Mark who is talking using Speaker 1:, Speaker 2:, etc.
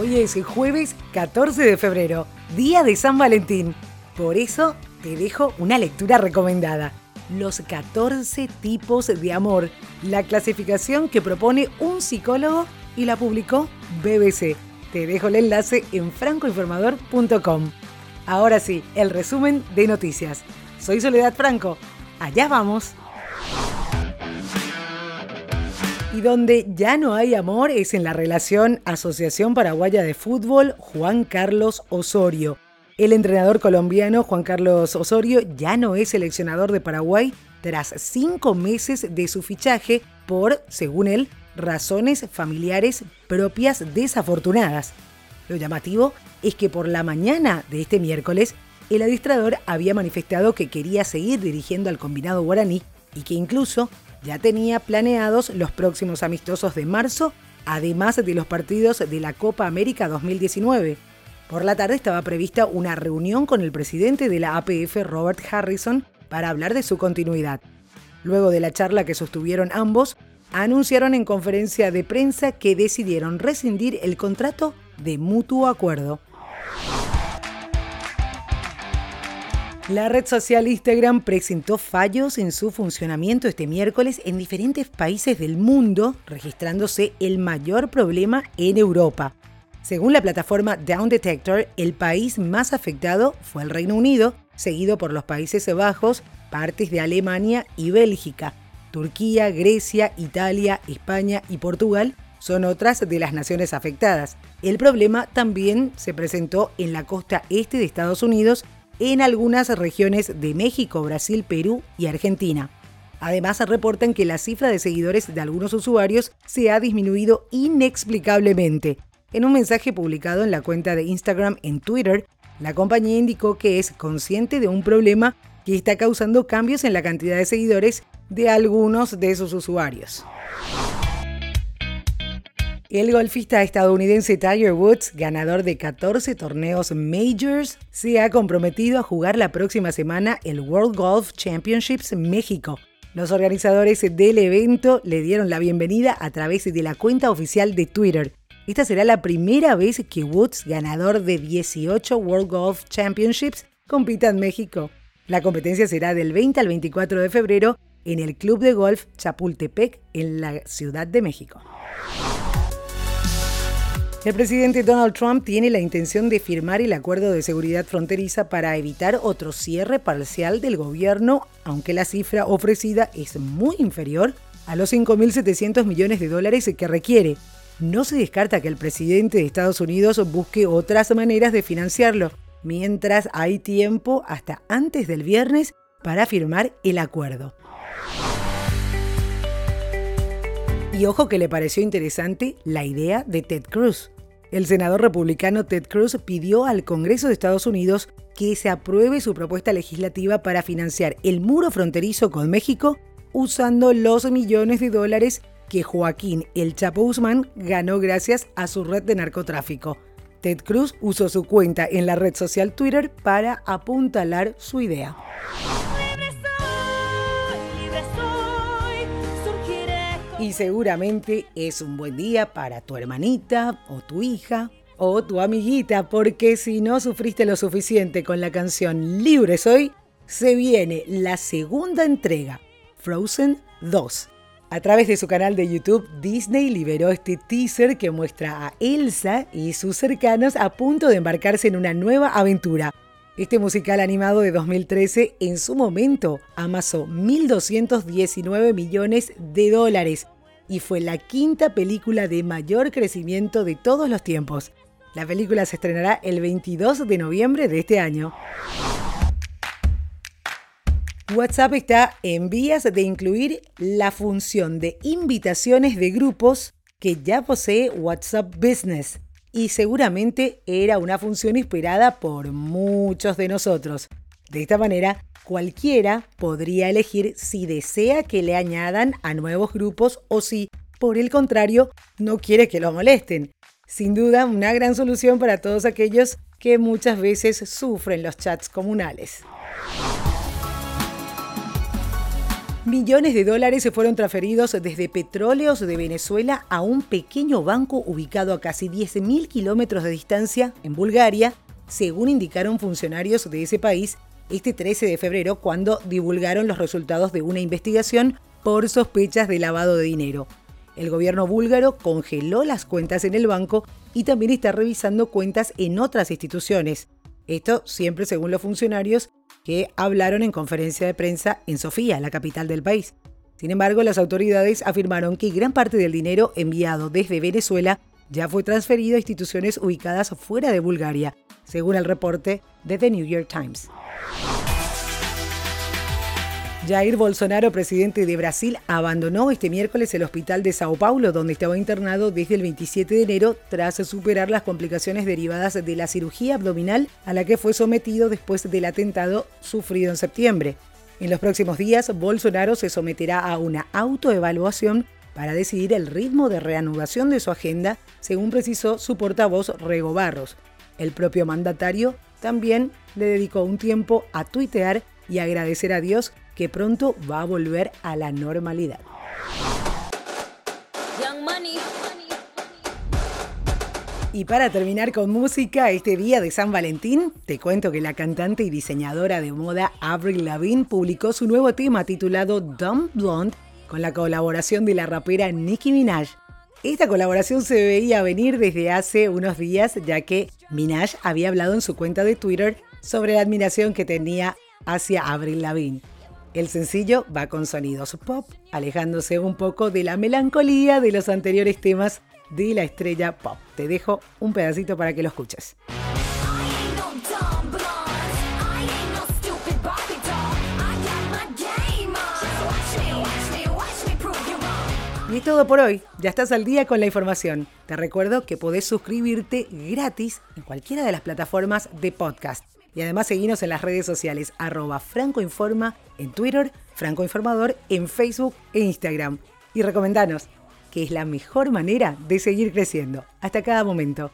Speaker 1: Hoy es el jueves 14 de febrero, día de San Valentín. Por eso te dejo una lectura recomendada. Los 14 tipos de amor, la clasificación que propone un psicólogo y la publicó BBC. Te dejo el enlace en francoinformador.com. Ahora sí, el resumen de noticias. Soy Soledad Franco. Allá vamos. Y donde ya no hay amor es en la relación Asociación Paraguaya de Fútbol Juan Carlos Osorio. El entrenador colombiano Juan Carlos Osorio ya no es seleccionador de Paraguay tras cinco meses de su fichaje por, según él, razones familiares propias desafortunadas. Lo llamativo es que por la mañana de este miércoles, el administrador había manifestado que quería seguir dirigiendo al combinado guaraní y que incluso ya tenía planeados los próximos amistosos de marzo, además de los partidos de la Copa América 2019. Por la tarde estaba prevista una reunión con el presidente de la APF, Robert Harrison, para hablar de su continuidad. Luego de la charla que sostuvieron ambos, anunciaron en conferencia de prensa que decidieron rescindir el contrato de mutuo acuerdo. La red social Instagram presentó fallos en su funcionamiento este miércoles en diferentes países del mundo, registrándose el mayor problema en Europa. Según la plataforma Down Detector, el país más afectado fue el Reino Unido, seguido por los Países Bajos, partes de Alemania y Bélgica. Turquía, Grecia, Italia, España y Portugal son otras de las naciones afectadas. El problema también se presentó en la costa este de Estados Unidos en algunas regiones de México, Brasil, Perú y Argentina. Además, reportan que la cifra de seguidores de algunos usuarios se ha disminuido inexplicablemente. En un mensaje publicado en la cuenta de Instagram en Twitter, la compañía indicó que es consciente de un problema que está causando cambios en la cantidad de seguidores de algunos de sus usuarios. El golfista estadounidense Tiger Woods, ganador de 14 torneos majors, se ha comprometido a jugar la próxima semana el World Golf Championships México. Los organizadores del evento le dieron la bienvenida a través de la cuenta oficial de Twitter. Esta será la primera vez que Woods, ganador de 18 World Golf Championships, compita en México. La competencia será del 20 al 24 de febrero en el Club de Golf Chapultepec en la Ciudad de México. El presidente Donald Trump tiene la intención de firmar el acuerdo de seguridad fronteriza para evitar otro cierre parcial del gobierno, aunque la cifra ofrecida es muy inferior a los 5.700 millones de dólares que requiere. No se descarta que el presidente de Estados Unidos busque otras maneras de financiarlo, mientras hay tiempo hasta antes del viernes para firmar el acuerdo. Y ojo que le pareció interesante la idea de Ted Cruz. El senador republicano Ted Cruz pidió al Congreso de Estados Unidos que se apruebe su propuesta legislativa para financiar el muro fronterizo con México usando los millones de dólares que Joaquín El Chapo Guzmán ganó gracias a su red de narcotráfico. Ted Cruz usó su cuenta en la red social Twitter para apuntalar su idea. Y seguramente es un buen día para tu hermanita o tu hija o tu amiguita, porque si no sufriste lo suficiente con la canción Libre Soy, se viene la segunda entrega, Frozen 2. A través de su canal de YouTube, Disney liberó este teaser que muestra a Elsa y sus cercanos a punto de embarcarse en una nueva aventura. Este musical animado de 2013 en su momento amasó 1.219 millones de dólares y fue la quinta película de mayor crecimiento de todos los tiempos. La película se estrenará el 22 de noviembre de este año. WhatsApp está en vías de incluir la función de invitaciones de grupos que ya posee WhatsApp Business y seguramente era una función esperada por muchos de nosotros. De esta manera, cualquiera podría elegir si desea que le añadan a nuevos grupos o si, por el contrario, no quiere que lo molesten. Sin duda, una gran solución para todos aquellos que muchas veces sufren los chats comunales. Millones de dólares se fueron transferidos desde petróleos de Venezuela a un pequeño banco ubicado a casi 10.000 kilómetros de distancia en Bulgaria, según indicaron funcionarios de ese país este 13 de febrero cuando divulgaron los resultados de una investigación por sospechas de lavado de dinero. El gobierno búlgaro congeló las cuentas en el banco y también está revisando cuentas en otras instituciones. Esto siempre según los funcionarios que hablaron en conferencia de prensa en Sofía, la capital del país. Sin embargo, las autoridades afirmaron que gran parte del dinero enviado desde Venezuela ya fue transferido a instituciones ubicadas fuera de Bulgaria, según el reporte de The New York Times. Jair Bolsonaro, presidente de Brasil, abandonó este miércoles el hospital de Sao Paulo, donde estaba internado desde el 27 de enero tras superar las complicaciones derivadas de la cirugía abdominal a la que fue sometido después del atentado sufrido en septiembre. En los próximos días, Bolsonaro se someterá a una autoevaluación para decidir el ritmo de reanudación de su agenda, según precisó su portavoz Rego Barros. El propio mandatario también le dedicó un tiempo a tuitear y agradecer a Dios que pronto va a volver a la normalidad. Y para terminar con música, este día de San Valentín, te cuento que la cantante y diseñadora de moda Avril Lavigne publicó su nuevo tema titulado Dumb Blonde con la colaboración de la rapera Nicki Minaj. Esta colaboración se veía venir desde hace unos días, ya que Minaj había hablado en su cuenta de Twitter sobre la admiración que tenía hacia Avril Lavigne. El sencillo va con sonidos pop, alejándose un poco de la melancolía de los anteriores temas de la estrella pop. Te dejo un pedacito para que lo escuches. Todo por hoy. Ya estás al día con la información. Te recuerdo que podés suscribirte gratis en cualquiera de las plataformas de podcast. Y además seguinos en las redes sociales arroba francoinforma en Twitter, Franco Informador en Facebook e Instagram. Y recomendanos, que es la mejor manera de seguir creciendo. Hasta cada momento.